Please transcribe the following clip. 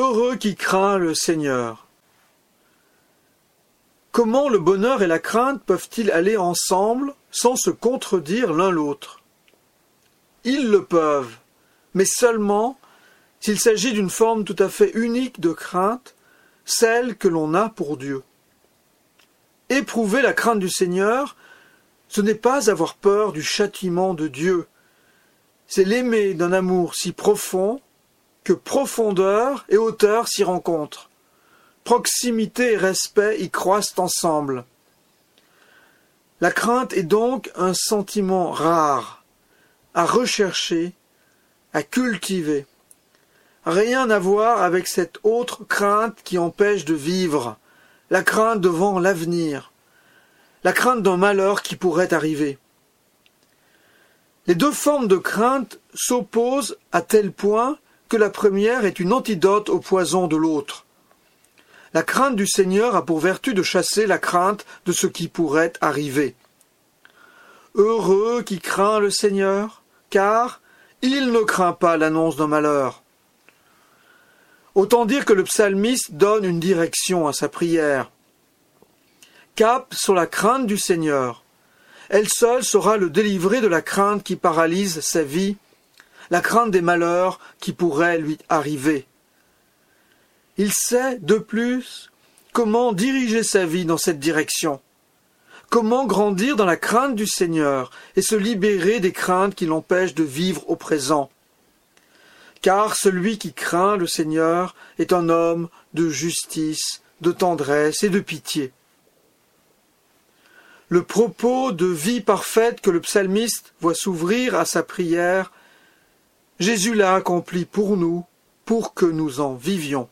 Heureux qui craint le Seigneur. Comment le bonheur et la crainte peuvent-ils aller ensemble sans se contredire l'un l'autre? Ils le peuvent, mais seulement s'il s'agit d'une forme tout à fait unique de crainte, celle que l'on a pour Dieu. Éprouver la crainte du Seigneur, ce n'est pas avoir peur du châtiment de Dieu, c'est l'aimer d'un amour si profond que profondeur et hauteur s'y rencontrent. Proximité et respect y croissent ensemble. La crainte est donc un sentiment rare, à rechercher, à cultiver. Rien à voir avec cette autre crainte qui empêche de vivre, la crainte devant l'avenir, la crainte d'un malheur qui pourrait arriver. Les deux formes de crainte s'opposent à tel point que la première est une antidote au poison de l'autre. La crainte du Seigneur a pour vertu de chasser la crainte de ce qui pourrait arriver. Heureux qui craint le Seigneur, car il ne craint pas l'annonce d'un malheur. Autant dire que le psalmiste donne une direction à sa prière. Cap sur la crainte du Seigneur. Elle seule saura le délivrer de la crainte qui paralyse sa vie, la crainte des malheurs qui pourraient lui arriver. Il sait, de plus, comment diriger sa vie dans cette direction, comment grandir dans la crainte du Seigneur et se libérer des craintes qui l'empêchent de vivre au présent. Car celui qui craint le Seigneur est un homme de justice, de tendresse et de pitié le propos de vie parfaite que le psalmiste voit s'ouvrir à sa prière, Jésus l'a accompli pour nous, pour que nous en vivions.